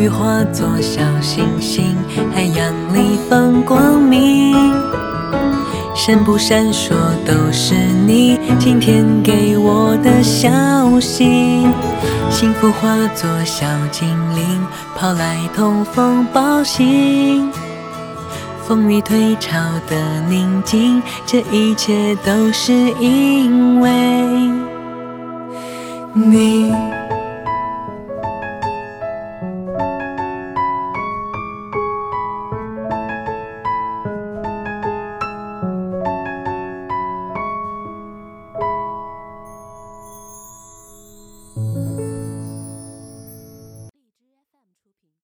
雨化作小星星，海洋里放光明，闪不闪烁都是你。今天给我的消息，幸福化作小精灵，跑来通风报信。风雨退潮的宁静，这一切都是因为你。